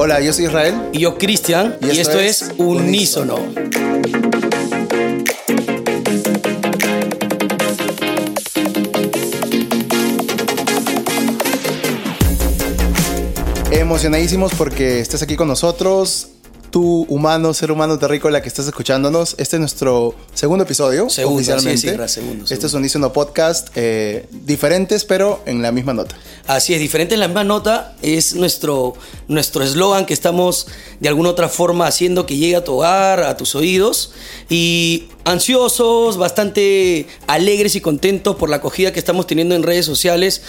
Hola, yo soy Israel. Y yo, Cristian. Y, esto, es Unísono. Emocionadísimos porque estés aquí con nosotros tú, humano, ser humano terrícola que estás escuchándonos. Este es nuestro segundo episodio, segundo, oficialmente. Sí, segundo, Este es un Podcast, eh, diferentes, pero en la misma nota. Así es, diferente en la misma nota. Es nuestro nuestro eslogan que estamos de alguna otra forma haciendo que llegue a tu hogar, a tus oídos. Y ansiosos, bastante alegres y contentos por la acogida que estamos teniendo en redes sociales.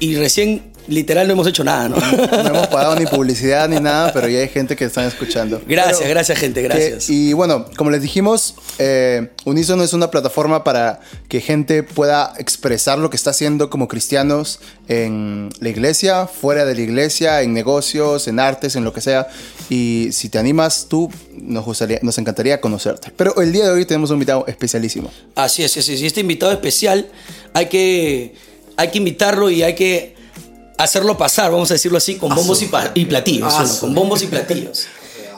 Y recién literal no hemos hecho nada, ¿no? No, hemos pagado ni publicidad ni nada, pero ya hay gente que están escuchando. Gracias, gracias gente, gracias. y bueno, como les dijimos, eh, Unisono es una plataforma para que gente pueda expresar lo que está haciendo como cristianos en la iglesia, fuera de la iglesia, en negocios, en artes, en lo que sea. Y si te animas tú, nos, gustaría, nos encantaría conocerte. Pero el día de hoy tenemos un invitado especialísimo. Así es, así es. Y este invitado especial hay que, hay que invitarlo y hay que hacerlo pasar, vamos a decirlo así, con bombos y, platillos. con bombos y platillos.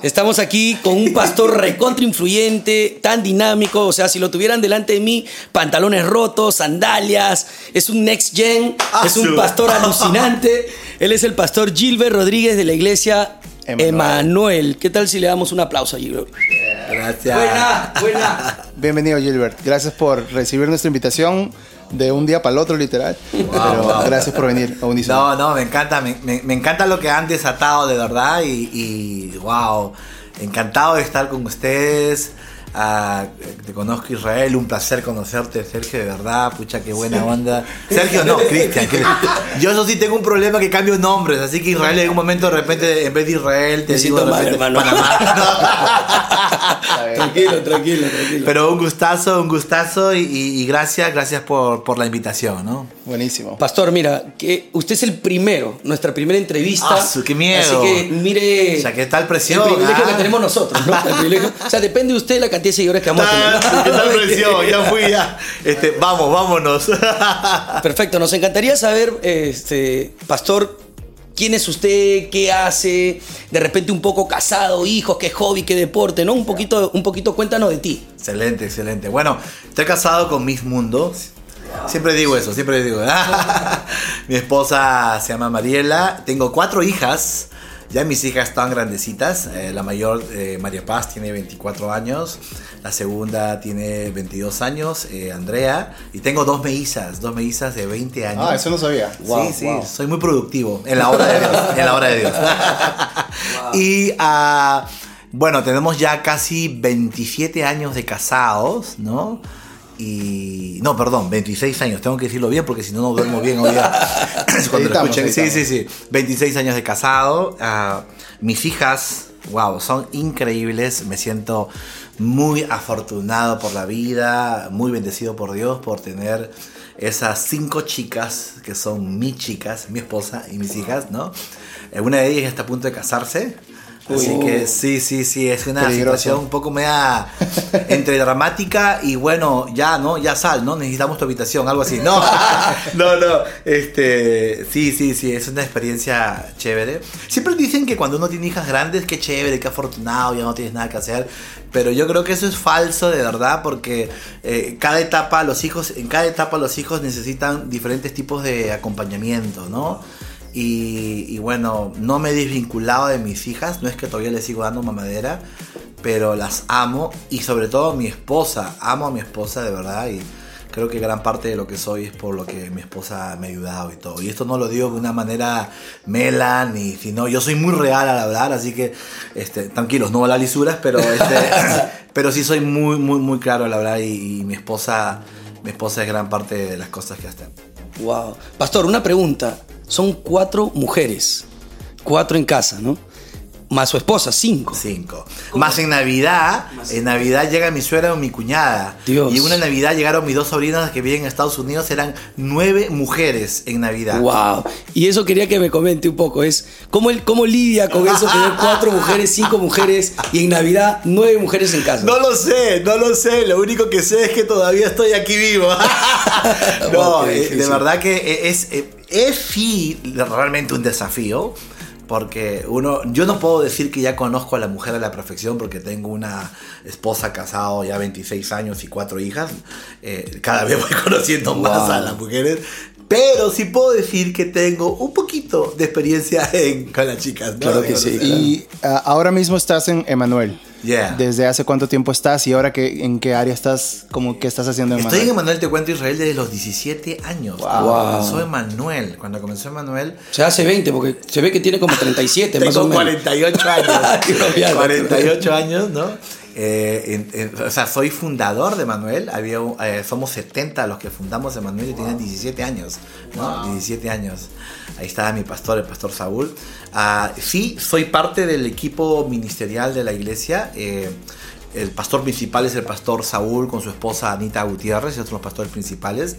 Estamos aquí con un pastor recontra influyente, tan dinámico. O sea, si lo tuvieran delante de mí, pantalones rotos, sandalias. Es un next gen. Es un pastor alucinante. Él es el pastor Gilbert Rodríguez de la iglesia Emanuel. ¿Qué tal si le damos un aplauso a Gilbert? Gracias. Buena, buena. Bienvenido, Gilbert. Gracias por recibir nuestra invitación de un día para el otro, literal. Pero gracias por venir a No, no, me encanta, me, me, encanta lo que han desatado de verdad y, y wow, encantado de estar con ustedes. Ah, te conozco Israel, un placer conocerte, Sergio, de verdad, pucha, qué buena onda. Sergio, no, Cristian. Yo eso sí tengo un problema que cambio nombres, así que Israel en un momento de repente, en vez de Israel, te digo de repente, tranquilo, tranquilo, tranquilo. Pero un gustazo, un gustazo y, gracias, gracias por, por, la invitación, ¿no? Buenísimo. Pastor, mira, que usted es el primero, nuestra primera entrevista. ¡Ah, qué miedo! Así que mire... O sea, ¿qué tal presión? El privilegio que ah. tenemos nosotros, ¿no? o sea, depende de usted la cantidad cantidad de seguidores que vamos a tener. ¿Qué tal presión? Ya fui, ya. Este, vamos, vámonos. Perfecto, nos encantaría saber, este, Pastor, quién es usted, qué hace, de repente un poco casado, hijos, qué hobby, qué deporte, ¿no? Un poquito, un poquito cuéntanos de ti. Excelente, excelente. Bueno, estoy casado con Miss Mundo. Siempre digo eso, siempre digo. Mi esposa se llama Mariela. Tengo cuatro hijas. Ya mis hijas están grandecitas. Eh, la mayor, eh, María Paz, tiene 24 años. La segunda tiene 22 años, eh, Andrea. Y tengo dos mellizas, dos mellizas de 20 años. Ah, eso no sabía. sí, sí, soy muy productivo en la hora de Dios. en la hora de Dios. Y uh, bueno, tenemos ya casi 27 años de casados, ¿no? Y. No, perdón, 26 años, tengo que decirlo bien porque si no, no duermo bien hoy Cuando lo escuchen. Sí, sí, sí. 26 años de casado. Ah, mis hijas, wow, son increíbles. Me siento muy afortunado por la vida, muy bendecido por Dios por tener esas cinco chicas que son mis chicas, mi esposa y mis hijas, ¿no? Eh, una de ellas está a punto de casarse. Así que sí, sí, sí, es una situación un poco media entre dramática y bueno, ya, ¿no? Ya sal, ¿no? Necesitamos tu habitación, algo así. No, no, no. Este, sí, sí, sí, es una experiencia chévere. Siempre dicen que cuando uno tiene hijas grandes, qué chévere, qué afortunado, ya no tienes nada que hacer. Pero yo creo que eso es falso de verdad porque eh, cada etapa, los hijos, en cada etapa los hijos necesitan diferentes tipos de acompañamiento, ¿no? Y, bueno, no me he desvinculado de mis hijas, no es que todavía les sigo dando mamadera, pero las amo y sobre todo mi esposa, amo a mi esposa de verdad y creo que gran parte de lo que soy es por lo que mi esposa me ha ayudado y todo. Y esto no lo digo de una manera mela ni sino yo soy muy real al hablar, así que este, tranquilos, no la lisuras, pero este, pero sí soy muy muy muy claro al hablar y, y mi esposa mi esposa es gran parte de las cosas que hacen. Wow. Pastor, una pregunta son cuatro mujeres, cuatro en casa, ¿no? Más su esposa, cinco. Cinco. Más en Navidad, en Navidad llega mi suegra o mi cuñada. Dios. Y una Navidad llegaron mis dos sobrinas que viven en Estados Unidos, eran nueve mujeres en Navidad. Wow. Y eso quería que me comente un poco, es cómo, él, cómo lidia con eso, tener cuatro mujeres, cinco mujeres y en Navidad nueve mujeres en casa. No lo sé, no lo sé, lo único que sé es que todavía estoy aquí vivo. no, eh, de verdad que es, es, es realmente un desafío porque uno, yo no puedo decir que ya conozco a la mujer a la perfección porque tengo una esposa casado ya 26 años y cuatro hijas. Eh, cada vez voy conociendo más a las mujeres. Pero sí puedo decir que tengo un poquito de experiencia en, con las chicas. Claro que sí. Y uh, ahora mismo estás en Emanuel. Yeah. ¿Desde hace cuánto tiempo estás y ahora que, en qué área estás? Como, ¿Qué estás haciendo en Estoy en Emanuel, te cuento Israel, desde los 17 años. Wow. Cuando comenzó Emanuel. Cuando comenzó Emanuel. O sea, hace 20, porque se ve que tiene como 37, más o menos. 48 años. Qué jovial. 48 años, ¿no? Eh, en- en- o sea, soy fundador de Manuel. Había, eh, somos 70 los que fundamos Emanuel y tenían 17 años. ¿no? 17 años. Ahí estaba mi pastor, el pastor Saúl. Ah, sí, soy parte del equipo ministerial de la iglesia. eh, el pastor principal es el pastor Saúl con su esposa Anita Gutiérrez y otros pastores principales.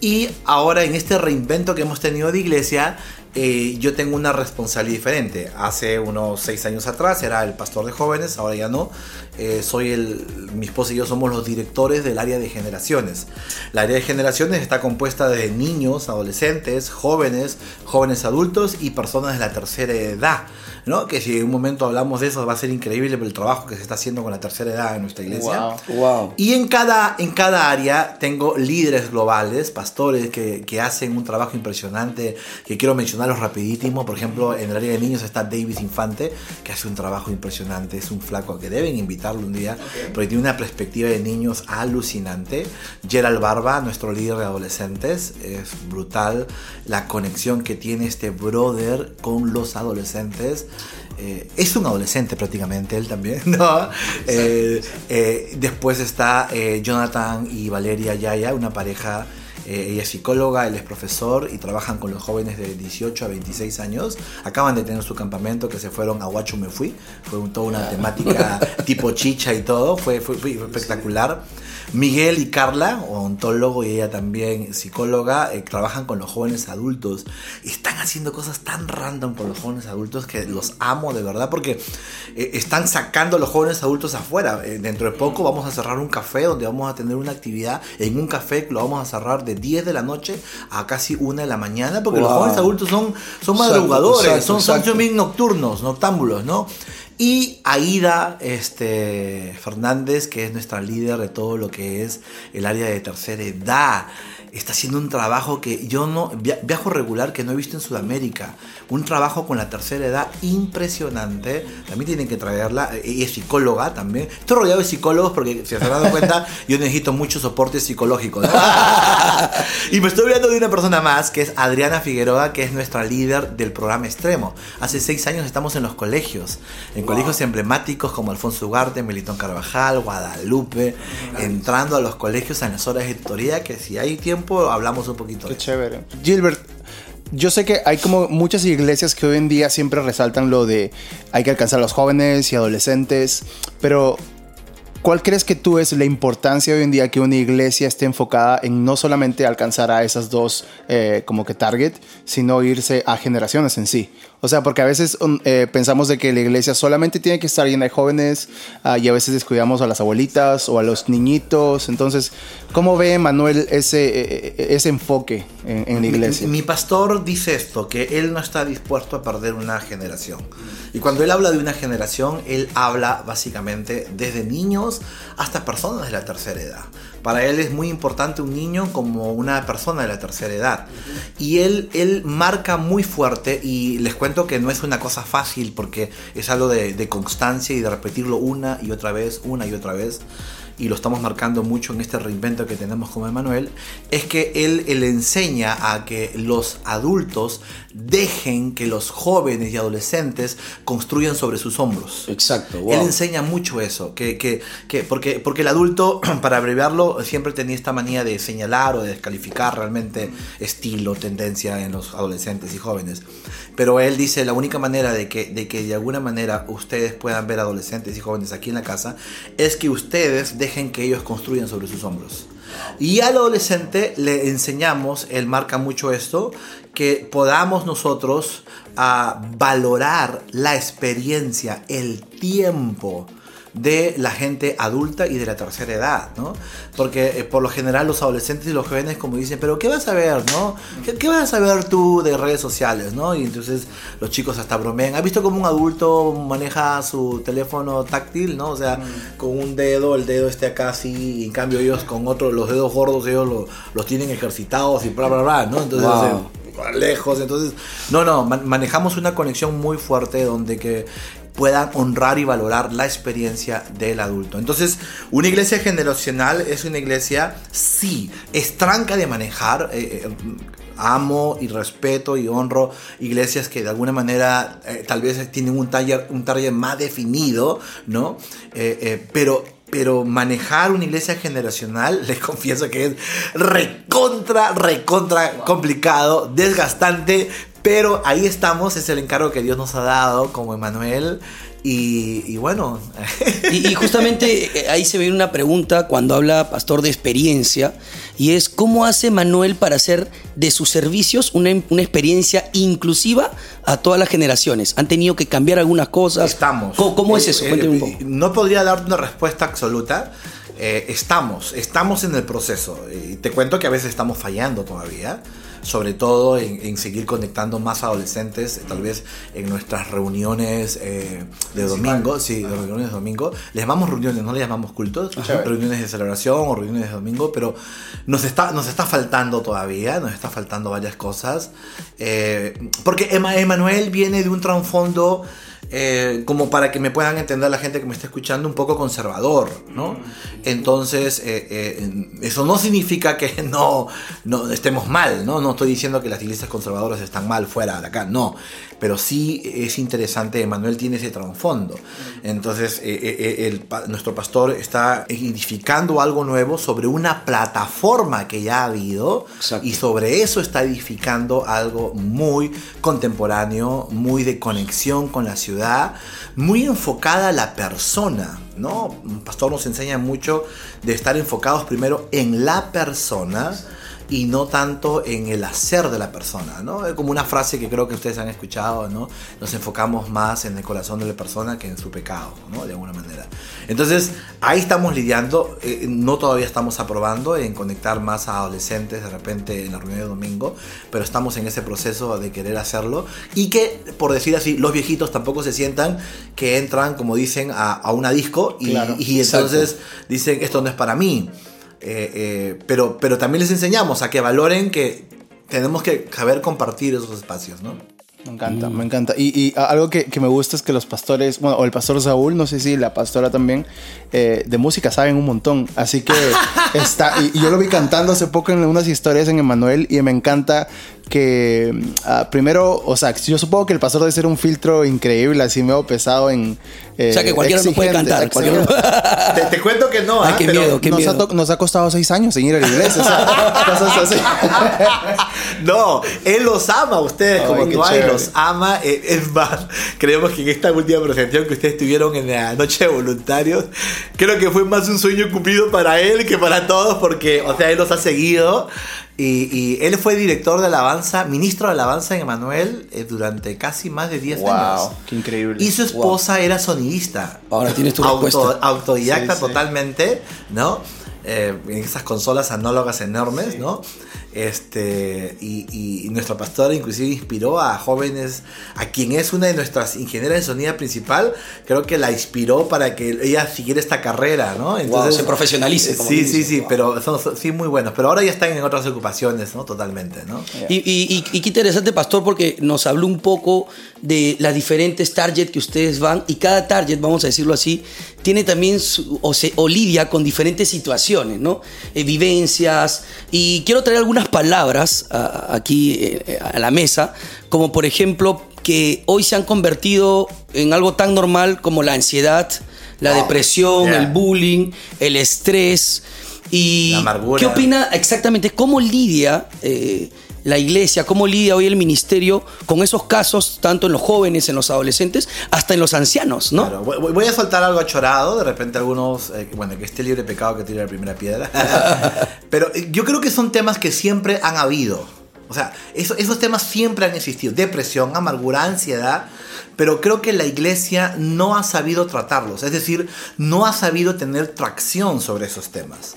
Y ahora en este reinvento que hemos tenido de iglesia, eh, yo tengo una responsabilidad diferente. Hace unos seis años atrás era el pastor de jóvenes, ahora ya no. Eh, soy el, mi esposa y yo somos los directores del área de generaciones. La área de generaciones está compuesta de niños, adolescentes, jóvenes, jóvenes adultos y personas de la tercera edad. ¿no? Que si en un momento hablamos de eso va a ser increíble por el trabajo que se está haciendo con la tercera edad en nuestra iglesia. Wow. Wow. Y en cada, en cada área tengo líderes globales, pastores que, que hacen un trabajo impresionante, que quiero mencionarlos rapidísimo. Por ejemplo, en el área de niños está Davis Infante, que hace un trabajo impresionante. Es un flaco que deben invitarlo un día, porque tiene una perspectiva de niños alucinante. Gerald Barba, nuestro líder de adolescentes, es brutal la conexión que tiene este brother con los adolescentes. Eh, es un adolescente prácticamente, él también, ¿no? Eh, eh, después está Jonathan y Valeria Yaya, una pareja, eh, ella es psicóloga, él es profesor y trabajan con los jóvenes de 18 a 26 años. Acaban de tener su campamento que se fueron a Huacho Me Fui, fue un- toda una temática tipo chicha y todo, fue, fue- fue espectacular. Miguel y Carla, odontólogo y ella también psicóloga, eh, trabajan con los jóvenes adultos. Están haciendo cosas tan random con los jóvenes adultos que los amo de verdad porque eh, están sacando a los jóvenes adultos afuera. Eh, dentro de poco vamos a cerrar un café donde vamos a tener una actividad en un café que lo vamos a cerrar de 10 de la noche a casi 1 de la mañana porque los jóvenes adultos son, son madrugadores, exacto, son, son, exacto. son nocturnos, noctámbulos, ¿no? Y Aida este, Fernández, que es nuestra líder de todo lo que es el área de tercera edad, está haciendo un trabajo que yo no, via- viajo regular que no he visto en Sudamérica. Un trabajo con la tercera edad impresionante. También tienen que traerla. Ella es psicóloga también. Estoy rodeado de psicólogos porque, si se han dado cuenta, yo necesito mucho soporte psicológico. ¿no? y me estoy hablando de una persona más, que es Adriana Figueroa, que es nuestra líder del programa Extremo. Hace seis años estamos en los colegios, en colegios emblemáticos como Alfonso Ugarte, Melitón Carvajal, Guadalupe, entrando a los colegios en las horas de tutoría, que si hay tiempo hablamos un poquito de Qué eso. chévere. Gilbert, yo sé que hay como muchas iglesias que hoy en día siempre resaltan lo de hay que alcanzar a los jóvenes y adolescentes, pero ¿cuál crees que tú es la importancia hoy en día que una iglesia esté enfocada en no solamente alcanzar a esas dos eh, como que target, sino irse a generaciones en sí? O sea, porque a veces um, eh, pensamos de que la iglesia solamente tiene que estar llena de jóvenes ah, y a veces descuidamos a las abuelitas o a los niñitos. Entonces, ¿cómo ve Manuel ese, eh, eh, ese enfoque en, en la iglesia? Mi, mi pastor dice esto, que él no está dispuesto a perder una generación. Y cuando él habla de una generación, él habla básicamente desde niños hasta personas de la tercera edad. Para él es muy importante un niño como una persona de la tercera edad. Y él, él marca muy fuerte y les cuento que no es una cosa fácil porque es algo de constancia y de repetirlo una y otra vez, una y otra vez y lo estamos marcando mucho en este reinvento que tenemos con Emanuel, es que él, él enseña a que los adultos dejen que los jóvenes y adolescentes construyan sobre sus hombros. Exacto, Él wow. enseña mucho eso, que, que, que- porque, porque el adulto, para abreviarlo, siempre tenía esta manía de señalar o de descalificar realmente estilo, tendencia en los adolescentes y jóvenes. Pero él dice, la única manera de que, de que de alguna manera ustedes puedan ver adolescentes y jóvenes aquí en la casa es que ustedes dejen que ellos construyan sobre sus hombros. Y al adolescente le enseñamos, él marca mucho esto, que podamos nosotros a valorar la experiencia, el tiempo de la gente adulta y de la tercera edad, ¿no? Porque eh, por lo general los adolescentes y los jóvenes como dicen, pero ¿qué vas a ver, no? ¿Qué, vas a saber tú de redes sociales, no? Y entonces los chicos hasta bromean. ¿Has visto cómo un adulto maneja su teléfono táctil, no? O sea, mm. con un dedo, el dedo esté acá así, y en cambio ellos con otro, los dedos gordos ellos los tienen ejercitados y bla, bla, bla, ¿no? Entonces... lejos, entonces, no, no, manejamos una conexión muy fuerte donde que puedan honrar y valorar la experiencia del adulto. Entonces, una iglesia generacional es una iglesia, sí, es tranca de manejar. Eh, eh, amo y respeto y honro iglesias que de alguna manera eh, tal vez tienen un taller, un taller más definido, ¿no? pero pero manejar una iglesia generacional, les confieso que es recontra, recontra complicado, desgastante, pero ahí estamos, es el encargo que Dios nos ha dado como Emanuel. Y, bueno. Y, justamente eh, ahí se ve una pregunta cuando habla Pastor de experiencia, y es cómo hace Manuel para hacer de sus servicios una, experiencia inclusiva a todas las generaciones. ¿Han tenido que cambiar algunas cosas? Estamos. ¿Cómo, es eso? Eh, un poco. No podría dar una respuesta absoluta. Eh, estamos, estamos en el proceso. Y te cuento que a veces estamos fallando todavía sobre todo en, seguir conectando más adolescentes, tal vez en nuestras reuniones eh, de domingo, sí, de reuniones de domingo. Les llamamos reuniones, no les llamamos cultos, reuniones de celebración o reuniones de domingo, pero nos está, nos está faltando todavía, nos está faltando varias cosas, eh, porque Emanuel viene de un trasfondo eh, como para que me puedan entender la gente que me está escuchando, un poco conservador, ¿no? Entonces, eh, eh, eso no significa que no, no estemos mal, ¿no? No estoy diciendo que las iglesias conservadoras están mal fuera de acá, no. Pero sí es interesante, Manuel tiene ese trasfondo. Entonces, nuestro pastor está edificando algo nuevo sobre una plataforma que ya ha habido y sobre eso está edificando algo muy contemporáneo, muy de conexión con la ciudad muy enfocada a la persona, ¿no? Un pastor nos enseña mucho de estar enfocados primero en la persona y no tanto en el hacer de la persona, ¿no? Es como una frase que creo que ustedes han escuchado, ¿no? Nos enfocamos más en el corazón de la persona que en su pecado, ¿no? De alguna manera. Entonces, ahí estamos lidiando, eh, no todavía estamos aprobando en conectar más a adolescentes de repente en la reunión de domingo, pero estamos en ese proceso de querer hacerlo y que, por decir así, los viejitos tampoco se sientan que entran, como dicen, a, una disco y, y entonces dicen, esto no es para mí. Eh, eh, pero, pero también les enseñamos a que valoren que tenemos que saber compartir esos espacios, ¿no? Me encanta, me encanta. Y, algo que, me gusta es que los pastores, bueno, o el pastor Saúl, no sé si la pastora también, eh, de música saben un montón. Así que está, y, yo lo vi cantando hace poco en unas historias en Emanuel y me encanta que ah, primero, o sea, yo supongo que el pastor debe ser un filtro increíble, así medio pesado en... Eh, o sea, que cualquiera no puede cantar. te, cuento que no. Ay, qué miedo, qué nos, miedo. Ha nos ha costado seis años en ir a la iglesia. no, él los ama a ustedes como tú hay, los ama. Eh, es más, creemos que en esta última presentación que ustedes tuvieron en la noche de voluntarios, creo que fue más un sueño cumplido para él que para todos, porque, o sea, él los ha seguido. Y, él fue director de alabanza, ministro de alabanza en Emanuel eh, durante casi más de 10 años. ¡Qué increíble! Y su esposa era sonidista. Ahora tienes tu Auto, Autodidacta totalmente, ¿no? Eh, en esas consolas anólogas enormes, ¿no? Este, y, nuestro pastor inclusive inspiró a jóvenes, a quien es una de nuestras ingenieras de sonido principal, creo que la inspiró para que ella siguiera esta carrera, ¿no? Entonces, se profesionalice. sí, sí, sí, pero son, sí muy buenos, pero ahora ya están en otras ocupaciones, ¿no? Totalmente, ¿no? Y, qué interesante, pastor, porque nos habló un poco de las diferentes targets que ustedes van y cada target, vamos a decirlo así, tiene también o, se, o lidia con diferentes situaciones, ¿no? Eh, vivencias, y quiero traer algunas palabras aquí eh, a la mesa, como por ejemplo que hoy se han convertido en algo tan normal como la ansiedad, la depresión, el bullying, el estrés. Y ¿qué opina exactamente? ¿Cómo lidia eh, la iglesia, cómo lidia hoy el ministerio con esos casos, tanto en los jóvenes, en los adolescentes, hasta en los ancianos, ¿no? voy a soltar algo achorado, de repente algunos, eh, bueno, que esté libre de pecado que tire la primera piedra. Pero eh, yo creo que son temas que siempre han habido. O sea, esos temas siempre han existido. Depresión, amargura, ansiedad. pero creo que la iglesia no ha sabido tratarlos, es decir, no ha sabido tener tracción sobre esos temas.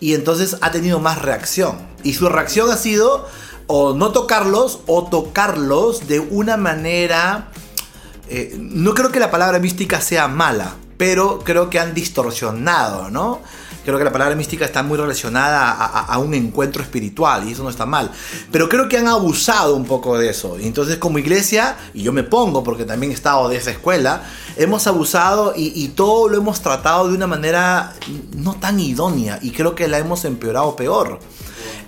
Y entonces ha tenido más reacción. Y su reacción ha sido o no tocarlos o tocarlos de una manera... Eh, no creo que la palabra mística sea mala, pero creo que han distorsionado, ¿no? Creo que la palabra mística está muy relacionada a, un encuentro espiritual y eso no está mal. Pero creo que han abusado un poco de eso. Y entonces como iglesia, y yo me pongo porque también he estado de esa escuela, hemos abusado y, y todo lo hemos tratado de una manera no tan idónea y creo que la hemos empeorado peor.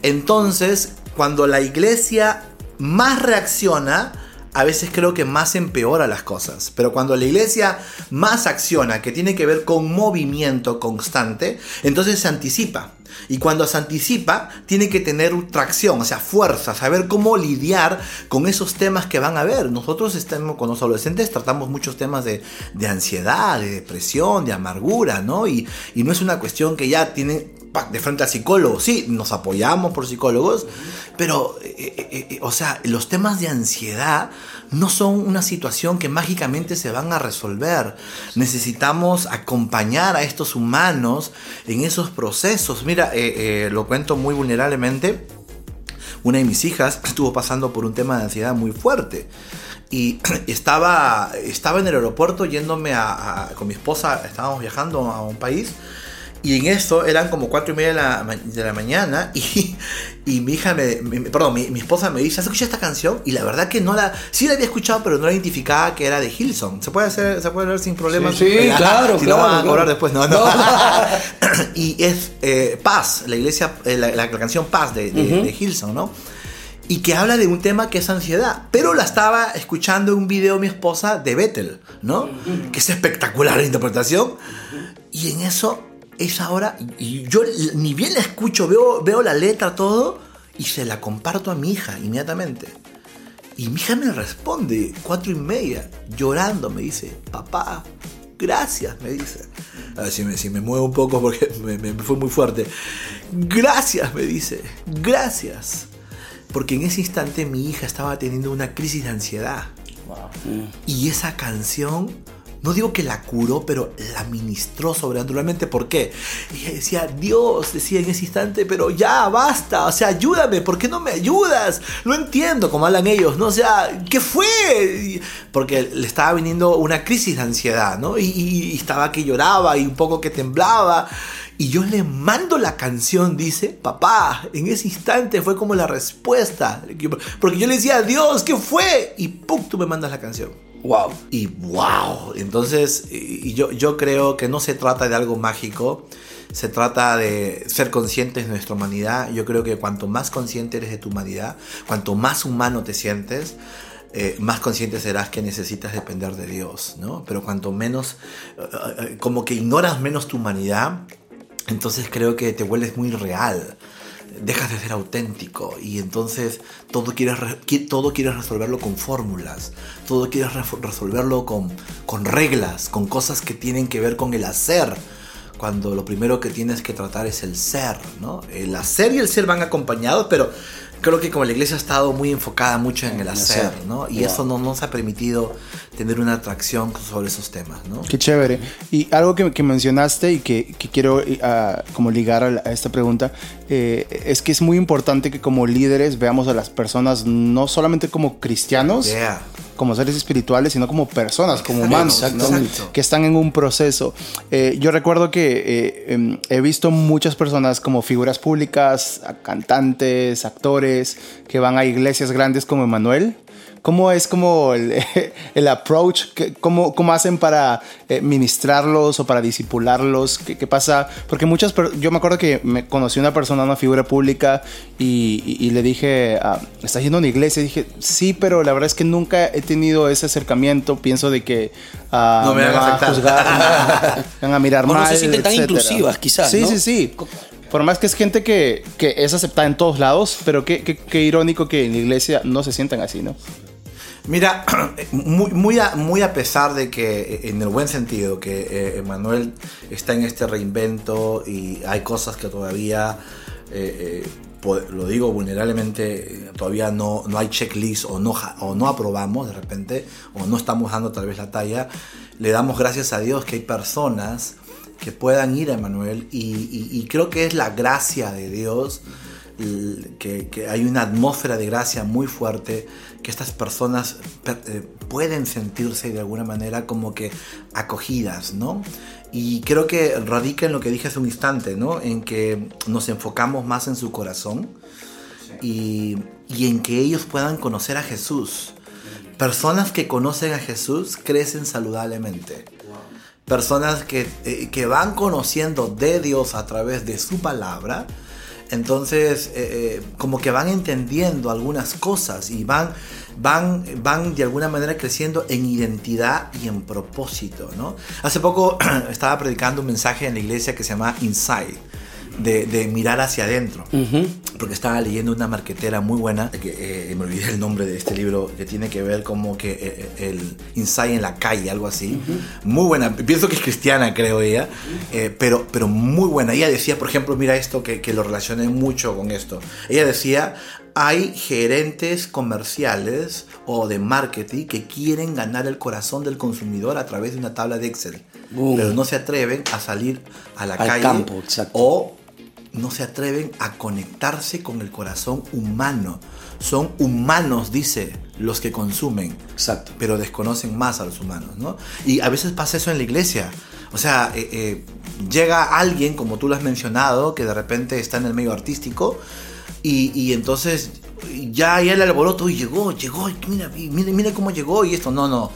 Entonces, cuando la iglesia más reacciona, a veces creo que más empeora las cosas. Pero cuando la iglesia más acciona, que tiene que ver con movimiento constante, entonces se anticipa. Y cuando se anticipa, tiene que tener tracción, o sea, fuerza, saber cómo lidiar con esos temas que van a haber. Nosotros estamos, con los adolescentes tratamos muchos temas de, ansiedad, de depresión, de amargura, ¿no? Y, y no es una cuestión que ya tienen de frente al psicólogo. Sí, nos apoyamos por psicólogos, pero, eh, eh, eh, o sea, los temas de ansiedad no son una situación que mágicamente se van a resolver. Necesitamos acompañar a estos humanos en esos procesos. Mira, lo cuento muy vulnerablemente. Una de mis hijas estuvo pasando por un tema de ansiedad muy fuerte y estaba, estaba en el aeropuerto yéndome con mi esposa, estábamos viajando a un país y en eso eran como cuatro y media de la, de la mañana y, y, mi hija me, perdón, mi, mi, esposa me dice, ¿has escuchado esta canción? Y la verdad que no la, sí la había escuchado, pero no la identificaba que era de Hillsong. ¿Se puede hacer, se puede ver sin problemas? Sí, claro, si claro. no van a cobrar después, no, no. y es eh, Paz, la iglesia, eh, la, la, canción Paz de, de, Hillsong, ¿no? y que habla de un tema que es ansiedad. Pero la estaba escuchando en un video mi esposa de Bethel, ¿no? Que es espectacular la interpretación. Y en eso es ahora, y yo ni bien la escucho, veo, veo la letra, todo, y se la comparto a mi hija inmediatamente. Y mi hija me responde, cuatro y media, llorando, me dice, papá, gracias, me dice. A ver si me, si me muevo un poco porque me, fue muy fuerte. Gracias, me dice, gracias. Porque en ese instante mi hija estaba teniendo una crisis de ansiedad. Y esa canción no digo que la curó, pero la ministró sobrenaturalmente. ¿Por qué? Y decía, Dios, decía en ese instante, pero ya, basta, o sea, ayúdame, ¿por qué no me ayudas? No entiendo cómo hablan ellos, ¿no? O sea, ¿qué fue? Porque le estaba viniendo una crisis de ansiedad, ¿no? Y, estaba que lloraba y un poco que temblaba. Y yo le mando la canción, dice, papá, en ese instante fue como la respuesta. Porque yo le decía, Dios, ¿qué fue? Y ¡pum! tú me mandas la canción. Wow. Y wow. Entonces, y yo, yo creo que no se trata de algo mágico. Se trata de ser conscientes de nuestra humanidad. Yo creo que cuanto más consciente eres de tu humanidad, cuanto más humano te sientes, eh, más consciente serás que necesitas depender de Dios, ¿no? Pero cuanto menos, eh, eh, como que ignoras menos tu humanidad, entonces creo que te vuelves muy real dejas de ser auténtico y entonces todo quieres, todo quieres resolverlo con fórmulas, todo quieres resolverlo con, con reglas, con cosas que tienen que ver con el hacer, cuando lo primero que tienes que tratar es el ser, ¿no? El hacer y el ser van acompañados, pero creo que como la iglesia ha estado muy enfocada mucho en el hacer, ¿no? Y eso no nos ha permitido tener una atracción sobre esos temas, ¿no? Qué chévere. Y algo que, que mencionaste y que, que quiero uh, como ligar a, esta pregunta eh, es que es muy importante que como líderes veamos a las personas no solamente como cristianos, como seres espirituales, sino como personas, como humanos, que están en un proceso. Eh, yo recuerdo que eh, em, he visto muchas personas como figuras públicas, cantantes, actores, que van a iglesias grandes como Emanuel ¿Cómo es como el, el approach? ¿Cómo, ¿Cómo, hacen para eh, ministrarlos o para disipularlos? ¿Qué, ¿Qué, pasa? Porque muchas yo me acuerdo que me conocí una persona, una figura pública, y, y, le dije, ah, ¿estás yendo a una iglesia? Y dije, sí, pero la verdad es que nunca he tenido ese acercamiento. Pienso de que ah, no me, van a juzgar, me van a mirar mal. No se sienten tan inclusivas, quizás. Sí, sí, sí. Por más que es gente que, que es aceptada en todos lados, pero qué, qué, qué, irónico que en la iglesia no se sientan así, ¿no? Mira, muy, a, pesar de que, en el buen sentido, que eh, Emanuel está en este reinvento y hay cosas que todavía eh, eh, lo digo vulnerablemente, todavía no, no hay checklist o no, o no aprobamos de repente, o no estamos dando tal vez la talla, le damos gracias a Dios que hay personas que puedan ir a Emanuel y, creo que es la gracia de Dios, que, hay una atmósfera de gracia muy fuerte, que estas personas eh, pueden sentirse de alguna manera como que acogidas, ¿no? Y creo que radica en lo que dije hace un instante, ¿no? En que nos enfocamos más en su corazón y, en que ellos puedan conocer a Jesús. Personas que conocen a Jesús crecen saludablemente. Personas que, eh, que van conociendo de Dios a través de su palabra. Entonces, eh, eh, como que van entendiendo algunas cosas y van van, van de alguna manera creciendo en identidad y en propósito, ¿no? Hace poco estaba predicando un mensaje en la iglesia que se llama Inside. De, mirar hacia adentro. Porque estaba leyendo una marquetera muy buena, que eh, me olvidé el nombre de este libro, que tiene que ver como que eh, eh, el inside en la calle, algo así. Muy buena, pienso que es cristiana, creo ella, pero, pero muy buena. Ella decía, por ejemplo, mira esto, que, que lo relacioné mucho con esto. Ella decía, hay gerentes comerciales o de marketing que quieren ganar el corazón del consumidor a través de una tabla de Excel, pero no se atreven a salir a la calle campo, o no se atreven a conectarse con el corazón humano. Son humanos, dice, los que consumen, Exacto. pero desconocen más a los humanos, ¿no? Y a veces pasa eso en la iglesia. O sea, eh, eh, llega alguien, como tú lo has mencionado, que de repente está en el medio artístico, y, entonces ya, ya el alboroto y llegó, llegó, mira, mira, mira cómo llegó y esto, no, no.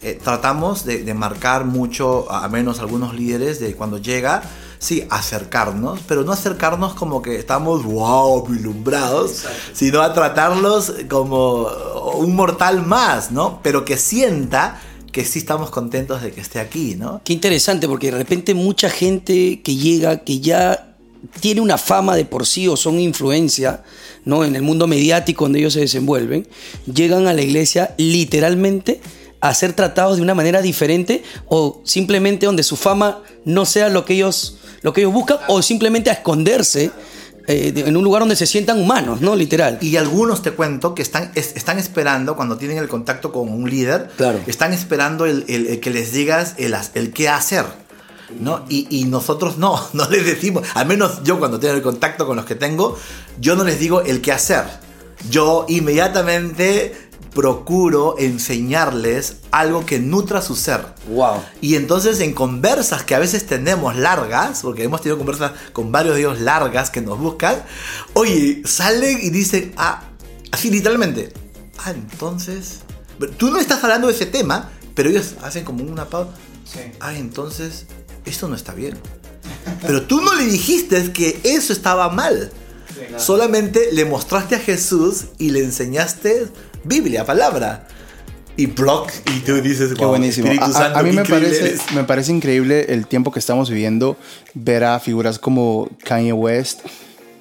Eh, tratamos de, marcar mucho, a menos algunos líderes, de cuando llega, sí, acercarnos, pero no acercarnos como que estamos, wow, ilumbrados, sino a tratarlos como un mortal más, ¿no? Pero que sienta que sí estamos contentos de que esté aquí, ¿no? Qué interesante, porque de repente mucha gente que llega, que ya tiene una fama de por sí o son influencia ¿no? en el mundo mediático donde ellos se desenvuelven, llegan a la iglesia literalmente a ser tratados de una manera diferente o simplemente donde su fama no sea lo que ellos, lo que ellos buscan o simplemente a esconderse eh, en un lugar donde se sientan humanos, ¿no? Literal. Y algunos te cuento que están, están esperando, cuando tienen el contacto con un líder, claro. están esperando el, que les digas el, el qué hacer. ¿no? Y, nosotros no, no les decimos, al menos yo cuando tengo el contacto con los que tengo, yo no les digo el qué hacer. Yo inmediatamente procuro enseñarles algo que nutra su ser. Wow. Y entonces en conversas que a veces tenemos largas, porque hemos tenido conversas con varios de ellos largas que nos buscan, oye, salen y dicen, ah, así literalmente, ah, entonces, tú no estás hablando de ese tema, pero ellos hacen como una pausa. Ah, entonces, esto no está bien. Pero tú no le dijiste que eso estaba mal. Solamente le mostraste a Jesús y le enseñaste Biblia, palabra. Y blog, y tú dices, qué buenísimo. a, mí me parece, me parece increíble el tiempo que estamos viviendo, ver a figuras como Kanye West,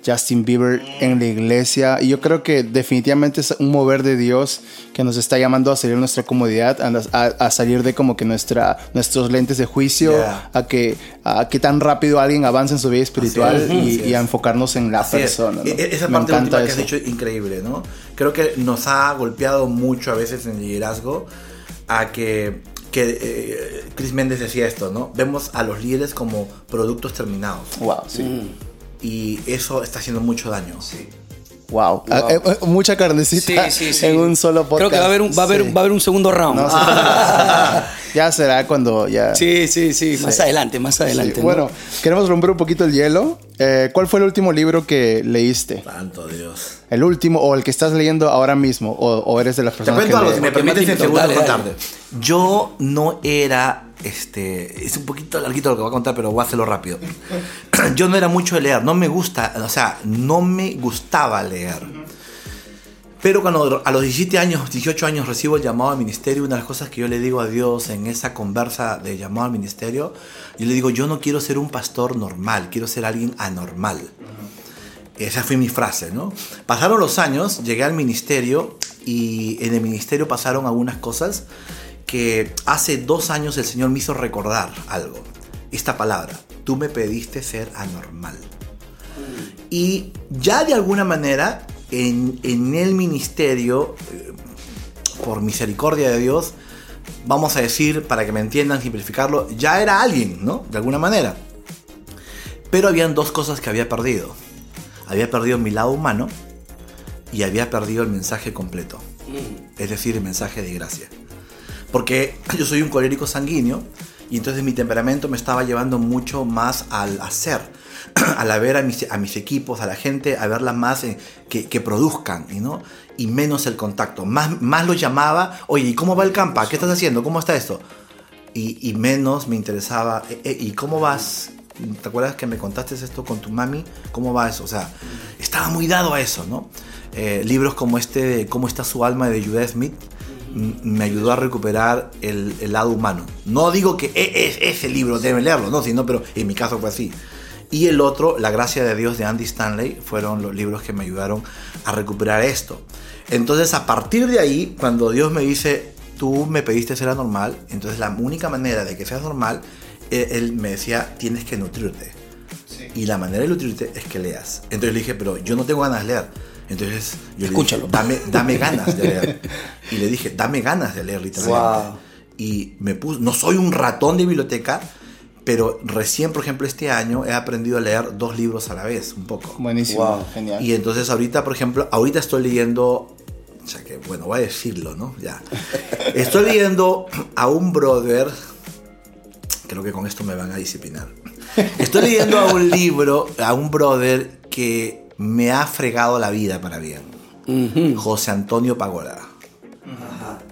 Justin Bieber en la iglesia. Y yo creo que definitivamente es un mover de Dios que nos está llamando a salir de nuestra comodidad, a, salir de como que nuestra, nuestros lentes de juicio, a, que, a que tan rápido alguien avance en su vida espiritual y, a enfocarnos en la persona. E, e, esa parte última que has dicho increíble, ¿no? Creo que nos ha golpeado mucho a veces en el liderazgo a que que eh, Chris Méndez decía esto, ¿no? Vemos a los líderes como productos terminados. Wow, sí. Mm y eso está haciendo mucho daño. Sí. Wow. Ah, eh, eh, mucha carnecita en un solo podcast. Creo que va a haber un, va a haber, va a haber un segundo round. ya será cuando ya. Sí, sí, sí. Más adelante, más adelante. Bueno, queremos romper un poquito el hielo. Eh, ¿Cuál fue el último libro que leíste? Santo Dios. El último o el que estás leyendo ahora mismo o, eres de las personas Te cuento algo, si me permites en segundo contarte. Yo no era este, es un poquito larguito lo que voy a contar, pero voy a hacerlo rápido. Yo no era mucho de leer, no me gusta, o sea, no me gustaba leer. Pero cuando a los 17 años, 18 años recibo el llamado al ministerio, una de las cosas que yo le digo a Dios en esa conversa de llamado al ministerio, yo le digo, yo no quiero ser un pastor normal, quiero ser alguien anormal. Esa fue mi frase, ¿no? Pasaron los años, llegué al ministerio y en el ministerio pasaron algunas cosas que hace dos años el Señor me hizo recordar algo. Esta palabra, tú me pediste ser anormal. Y ya de alguna manera, en, en el ministerio, eh, por misericordia de Dios, vamos a decir, para que me entiendan, simplificarlo, ya era alguien, ¿no? De alguna manera. Pero habían dos cosas que había perdido. Había perdido mi lado humano y había perdido el mensaje completo. Es decir, el mensaje de gracia. Porque yo soy un colérico sanguíneo y entonces mi temperamento me estaba llevando mucho más al hacer, al ver a mis, a mis equipos, a la gente, a verla más eh, que, que, produzcan, ¿no? Y menos el contacto. Más, más lo llamaba, oye, ¿y cómo va el campa? ¿Qué estás haciendo? ¿Cómo está esto? Y, y menos me interesaba, eh, eh, ¿y cómo vas? ¿Te acuerdas que me contaste esto con tu mami? ¿Cómo va eso? O sea, estaba muy dado a eso, ¿no? Eh, libros como este de ¿Cómo está su alma? de Judith Smith me ayudó a recuperar el, el, lado humano. No digo que es, ese libro deben leerlo, no, sino, pero en mi caso fue así. Y el otro, La gracia de Dios de Andy Stanley, fueron los libros que me ayudaron a recuperar esto. Entonces, a partir de ahí, cuando Dios me dice, tú me pediste ser anormal, entonces la única manera de que seas normal, él, él me decía, tienes que nutrirte. Sí. Y la manera de nutrirte es que leas. Entonces le dije, pero yo no tengo ganas de leer. Entonces yo Escúchalo. le dije, dame, dame ganas de leer. y le dije, dame ganas de leer literalmente. Wow. Y me puse, no soy un ratón de biblioteca, pero recién, por ejemplo, este año he aprendido a leer dos libros a la vez, un poco. Buenísimo, wow. genial. Y entonces ahorita, por ejemplo, ahorita estoy leyendo, o sea que, bueno, voy a decirlo, ¿no? Ya. Estoy leyendo a un brother, creo que con esto me van a disciplinar. Estoy leyendo a un libro, a un brother que me ha fregado la vida para bien. Uh -huh. José Antonio Pagola.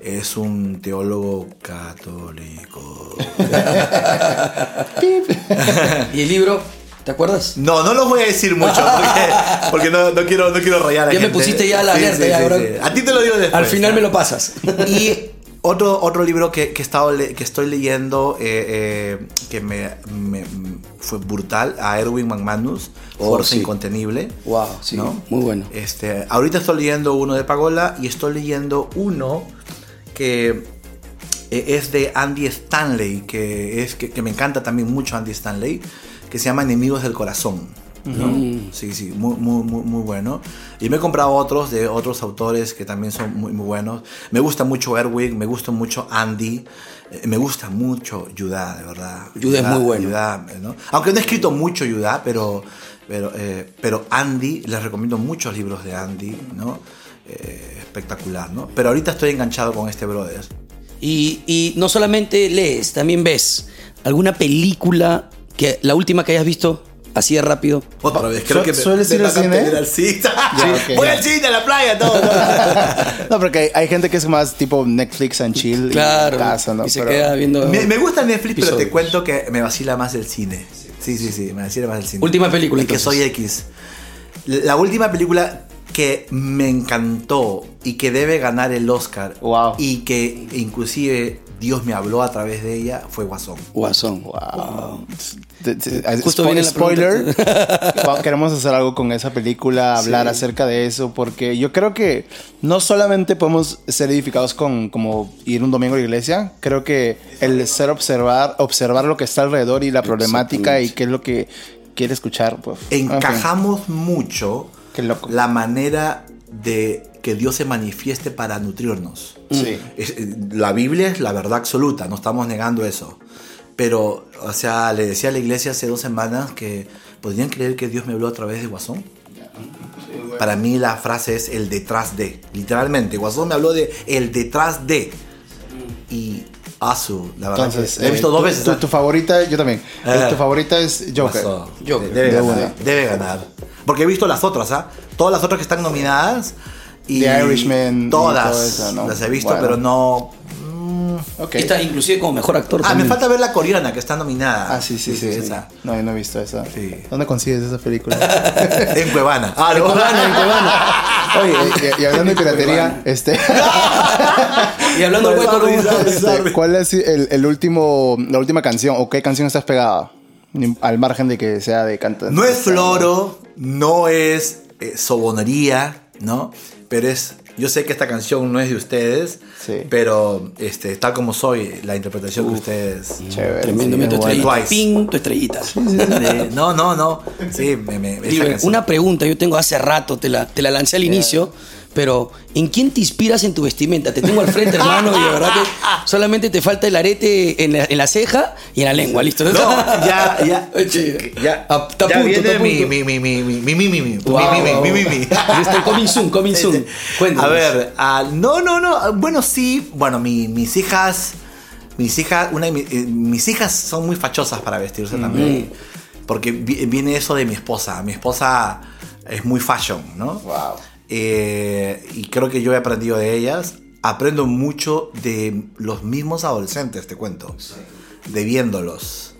Es un teólogo católico. ¿Y el libro? ¿Te acuerdas? No, no lo voy a decir mucho porque, porque no, no, quiero, no quiero rayar a Ya gente. me pusiste ya la Sí, alerta. sí, ya, sí. A ti te lo digo después. Al final me lo pasas. Y otro, otro libro que, que, he estado le- que estoy leyendo eh, eh, que me, me- fue brutal a Erwin McManus, Oh, sí. Incontenible. wow, sí. ¿no? Muy bueno. Este, ahorita estoy leyendo uno de Pagola y estoy leyendo uno que eh, es de Andy Stanley, que, es, que, que me encanta también mucho Andy Stanley, que se llama Enemigos del Corazón. ¿No? Sí, sí, muy, muy, muy, muy bueno. Y me he comprado otros de otros autores que también son muy, muy buenos. Me gusta mucho Erwin, me gusta mucho Andy, eh, me gusta mucho Judá, de verdad. Judá es muy bueno. Judá, ¿no? Aunque no he escrito mucho Judá, pero, pero, eh, pero Andy, les recomiendo muchos libros de Andy, ¿no? Eh, espectacular, ¿no? Pero ahorita estoy enganchado con este brother. Y, y no solamente lees, también ves alguna película que la última que hayas visto así de rápido. Otra vez, creo ¿Su- que sueles ir al cine? al. Voy al cine, a la playa, todo. todo. No, porque hay, hay gente que es más tipo Netflix and chill. y Claro. casa, ¿no? Y se Pero- queda viendo. me, me gusta Netflix, pero te cuento que me vacila más el cine. Sí, sí, sí, me vacila más el cine. Última película, Es que entonces. soy X. La última película que me encantó y que debe ganar el Oscar Wow. y que inclusive Dios me habló a través de ella fue Guasón. Guasón. Wow. De- de- Justo spo- viene la spoiler. Queremos hacer algo con esa película, hablar Sí. acerca de eso, porque yo creo que no solamente podemos ser edificados con como ir un domingo a la iglesia, creo que el ser observar, observar lo que está alrededor y la problemática y qué es lo que quiere escuchar, pues. Encajamos mucho Qué loco. la manera de que Dios se manifieste para nutrirnos. Sí. Eh, la Biblia es la verdad absoluta, no estamos negando eso. Pero, o sea, le decía a la iglesia hace dos semanas que podrían creer que Dios me habló a través de Guasón. Para mí la frase es el detrás de. Literalmente, Guasón me habló de el detrás de. Y Asu, la verdad. Entonces, que he visto eh, dos tu- veces. Tu, ¿ah? tu favorita, yo también. Ah. tu favorita es Joker. Joker. Debe De ganar. Debe ganar. Porque he visto las otras, ¿ah? Todas las otras que están nominadas. Y The Irishman y Todas. todo eso, ¿no? Las he visto, Bueno. pero no. Ok. Esta inclusive como mejor actor Ah, me falta ver la coreana que está nominada. Ah, sí, sí, sí. sí. esa. No, yo no he visto esa. Sí. ¿Dónde consigues esa película? en Cuevana. Ah, no. Oye, y, y hablando de piratería, este, Y hablando del hueco, este. ¿cuál es el, el último, la última canción o qué canción estás pegada? Al margen de que sea de cantante. No es floro, no es eh, sobonería, ¿no? Pero es yo sé que esta canción no es de ustedes, Sí. pero este, tal como soy, la interpretación que ustedes... Chévere. Tremendo, sí, tu estrellita. Twice. Ping, tu estrellita. Sí, no, no, no. Sí, me, me, canción. una pregunta, yo tengo hace rato, te la, te la lancé al inicio, pero ¿en quién te inspiras en tu vestimenta? Te tengo al frente, hermano, y de verdad que solamente te falta el arete en la, en la ceja y en la lengua, ¿listo? No, ya, ya. Ya, a- a ya punto, viene mi, punto. mi, mi, mi, mi, mi, mi, mi, Wow, mi, mi, mi, mi. Listo, coming soon, coming soon. Cuéntanos. A ver, ah, no, no, no. Bueno, sí. Bueno, mi- mis hijas. Mis hijas. Una eh, mis hijas son muy fachosas para vestirse también. Porque vi- viene eso de mi esposa. Mi esposa es muy fashion, ¿no? Wow. Eh, y creo que yo he aprendido de ellas. Aprendo mucho de los mismos adolescentes, te cuento. De viéndolos.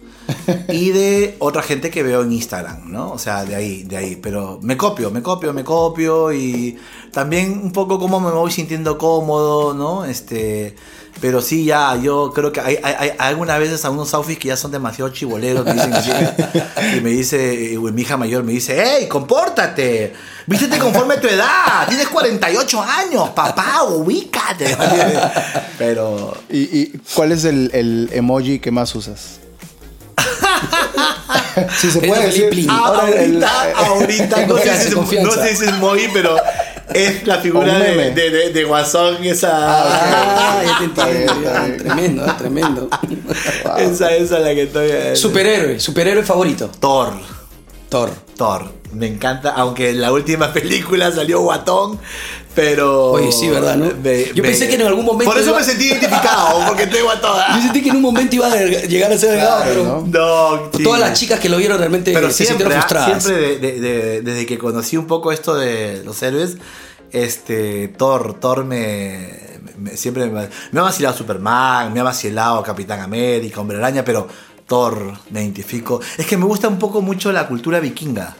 y de otra gente que veo en Instagram, ¿no? O sea, de ahí, de ahí. Pero me copio, me copio, me copio. Y también un poco cómo me voy sintiendo cómodo, ¿no? Este. Pero sí, ya, yo creo que hay, hay, hay algunas veces algunos outfits que ya son demasiado chiboleros. Me dicen, y me dice, mi hija mayor me dice, ¡Ey, compórtate! Vístete conforme a tu edad. Tienes 48 años, papá, ubícate. Pero ¿Y, y cuál es el, el emoji que más usas? Si se puede de decir. Ah, el- ahorita, ahorita, no sé, Confianza, si no sé si es Moy, pero es la figura de, de, de- de Guasón, esa, Ah, Está bien, está bien. Tremendo, ¿eh? tremendo. esa, esa es la que estoy. eh, Superhéroe, superhéroe favorito. Thor. Thor. Thor. Me encanta, aunque en la última película salió guatón, pero. Oye, sí, ¿verdad, no? Yo pensé que en algún momento Por eso iba- me sentí identificado, porque estoy guatón. Yo sentí que en un momento iba a llegar a ser delgado, Claro, pero ¿no? Todas las chicas que lo vieron realmente Pero se siempre, sintieron ah, frustradas. siempre de- de- de- desde que conocí un poco esto de los héroes, este Thor, Thor me, me- siempre me, me ha vacilado Superman, me ha vacilado Capitán América, Hombre Araña, pero Thor me identifico. Es que me gusta un poco mucho la cultura vikinga.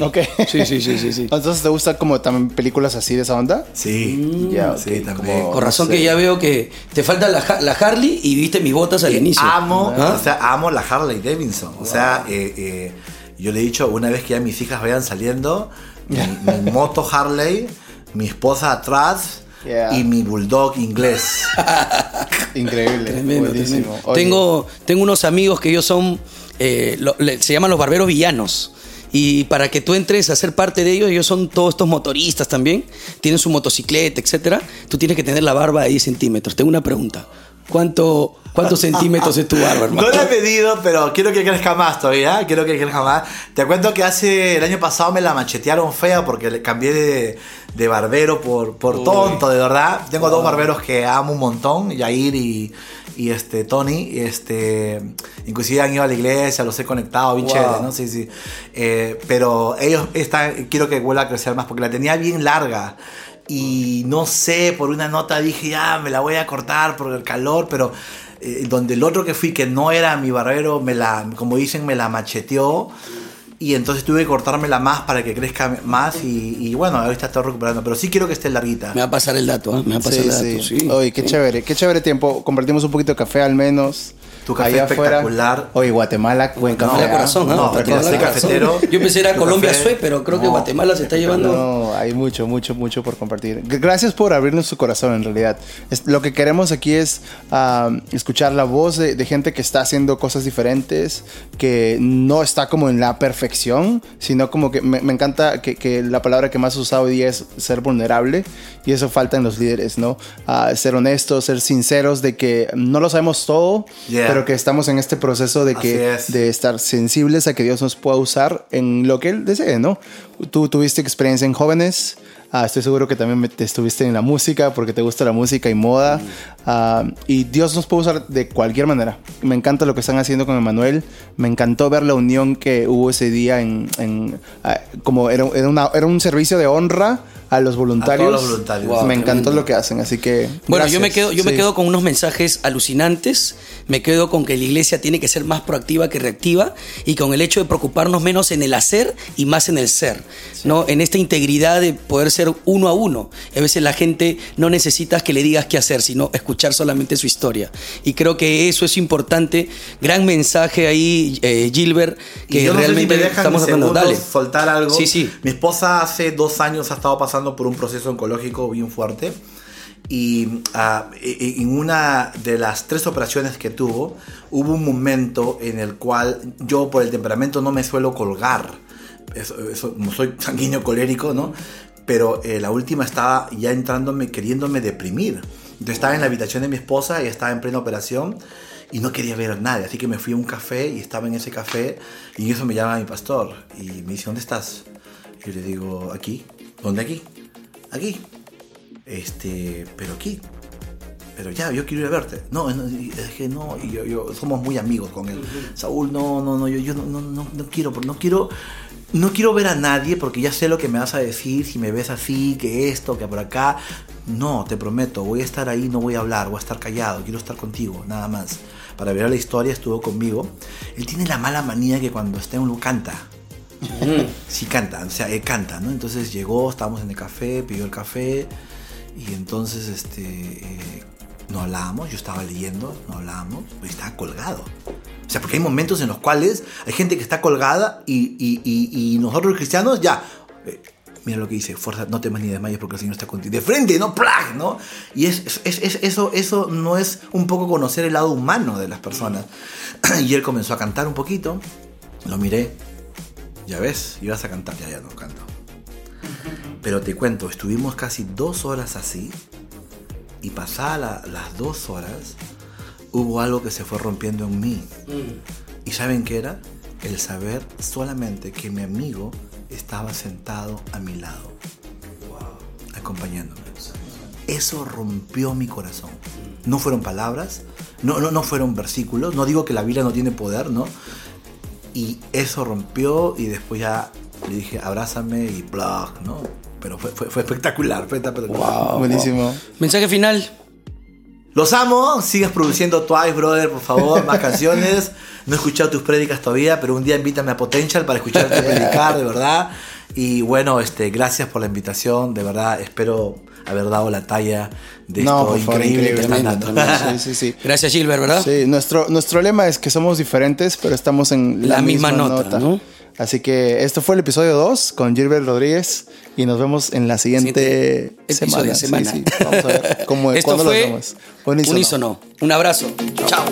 Ok. Sí, sí, sí, sí, sí. Entonces, ¿te gustan como también películas así de esa onda? Sí, Ya, ok, sí, también. como- Con razón no sé. que ya veo que te falta la, Ha- la Harley y viste mis botas al inicio. Amo, ¿Ah? o sea, amo la Harley Davidson. O sea, eh, eh, yo le he dicho una vez que ya mis hijas vayan saliendo, mi, mi moto Harley, mi esposa atrás Yeah. y mi bulldog inglés. Increíble. Tremendo, buenísimo. tremendo. Tengo, tengo unos amigos que ellos son, eh, lo- le- se llaman los barberos villanos. Y para que tú entres a ser parte de ellos, ellos son todos estos motoristas también, tienen su motocicleta, etcétera. Tú tienes que tener la barba de 10 centímetros. Tengo una pregunta. ¿Cuánto, ¿Cuántos centímetros es tu barba, hermano? No la he pedido, pero quiero que crezca más todavía. Quiero que crezca más. Te cuento que hace el año pasado me la machetearon fea porque le cambié de, de barbero por, por tonto, de verdad. Tengo dos barberos que amo un montón, Yair y, y este Tony. y Este, inclusive han ido a la iglesia, los he conectado, bien Wow. chévere, ¿no? Sí, sí. Eh, pero ellos están, quiero que vuelva a crecer más porque la tenía bien larga. Y no sé, por una nota dije, ya, me la voy a cortar por el calor, pero eh, donde el otro que fui, que no era mi barbero, me la, como dicen, me la macheteó. Y entonces tuve que cortármela más para que crezca más. Y, y bueno, ahorita estoy recuperando. Pero sí quiero que esté larguita. Me va a pasar el dato, ¿ah? Me va a pasar Sí, el dato, sí. sí. Oye, qué chévere, qué chévere tiempo. Compartimos un poquito de café al menos. Tu café Allá afuera. espectacular. Oye, Guatemala, buen café. ¿ah? corazón, ¿ah? no, Guatemala cafetero. Yo pensé era Colombia café- Sue, pero creo que No. Guatemala se está llevando. No, hay mucho, mucho, mucho por compartir. Gracias por abrirnos su corazón, en realidad. Es- lo que queremos aquí es escuchar la voz de, de gente que está haciendo cosas diferentes, que no está como en la perfección, sino como que me, me encanta que, que la palabra que más he usado hoy día es ser vulnerable, y eso falta en los líderes, ¿no? Ah, ser honestos, ser sinceros de que no lo sabemos todo, Yeah. Pero que estamos en este proceso de que es. de estar sensibles a que Dios nos pueda usar en lo que Él desee, ¿no? Tú tuviste experiencia en jóvenes, ah, estoy seguro que también te estuviste en la música porque te gusta la música y moda, ah, y Dios nos puede usar de cualquier manera. Me encanta lo que están haciendo con Emanuel, me encantó ver la unión que hubo ese día en, en, ah, como era, era, una- era un servicio de honra a los voluntarios. los voluntarios. Wow, me encantó lo que hacen, así que... Bueno, yo gracias. me quedo, yo me Sí. quedo con unos mensajes alucinantes. Me quedo con que la iglesia tiene que ser más proactiva que reactiva y con el hecho de preocuparnos menos en el hacer y más en el ser, no, en esta integridad de poder ser uno a uno. A veces la gente no necesitas que le digas qué hacer, sino escuchar solamente su historia. Y creo que eso es importante. Gran mensaje ahí, eh, Gilbert, que y yo no realmente sé si me dejan estamos Dale. soltar algo. Sí, sí. Mi esposa hace dos años ha estado pasando pasando por un proceso oncológico bien fuerte. Y e- en una de las tres operaciones que tuvo, hubo un momento en el cual yo por el temperamento no me suelo colgar. Eso, eso, soy sanguíneo colérico, ¿no? Pero eh, la última estaba ya entrándome, queriéndome deprimir. Entonces estaba en la habitación de mi esposa y estaba en plena operación y no quería ver a nadie. Así que me fui a un café y estaba en ese café y eso me llama mi pastor y me dice, ¿dónde estás? Y yo le digo, aquí. ¿Dónde aquí? Aquí. Este, pero aquí. Pero ya, yo quiero ir a verte. No, es que no, y yo, yo- somos muy amigos con él. Saúl, no, no, no, yo, yo no, no, no, no quiero, no quiero, no quiero ver a nadie porque ya sé lo que me vas a decir, si me ves así, que esto, que por acá. No, te prometo, voy a estar ahí, no voy a hablar, voy a estar callado, quiero estar contigo, nada más. Para ver la historia estuvo conmigo. Él tiene la mala manía que cuando está en un lugar canta. Sí canta, o sea, él canta, ¿no? Entonces llegó, estábamos en el café, pidió el café y entonces este, eh, no hablábamos, yo estaba leyendo, no hablábamos, pero estaba colgado. O sea, porque hay momentos en los cuales hay gente que está colgada y, nosotros los cristianos ya... eh, Mira lo que dice, fuerza, no temas ni desmayes porque el Señor está contigo. De frente, no ¿no? Y es- eso, eso no es un poco conocer el lado humano de las personas. Y él comenzó a cantar un poquito, lo miré, ya ves, ibas a cantar, ya, ya no canto. Pero te cuento, estuvimos casi dos horas así y pasadas las dos horas hubo algo que se fue rompiendo en mí. ¿Y saben qué era? El saber solamente que mi amigo estaba sentado a mi lado, acompañándome. Eso rompió mi corazón. No fueron palabras, no, no, no fueron versículos, no digo que la Biblia no tiene poder, ¿no? Y eso rompió y después ya le dije, abrázame y blog, ¿no? Pero fue, fue, fue espectacular, fue espectacular. Buenísimo. Mensaje final. Los amo, sigas produciendo Twice, brother, por favor, más canciones. No he escuchado tus prédicas todavía, pero un día invítame a Potential para escucharte predicar, de verdad. Y bueno, este, gracias por la invitación, de verdad, espero haber dado la talla de No, esto por favor, increíble que increíble, estás tremendo, dando. tremendo. Sí, sí, sí. Gracias, Gilbert, ¿verdad? Sí, nuestro, nuestro lema es que somos diferentes, pero estamos en la, La misma nota, ¿no? Así que esto fue el episodio 2 con Gilbert Rodríguez y nos vemos en la siguiente Siguiente semana. episodio, semana. Sí, sí. Vamos a ver cómo, Esto cuándo lo fue hacemos. Unísono. Unísono. Un abrazo. Chao.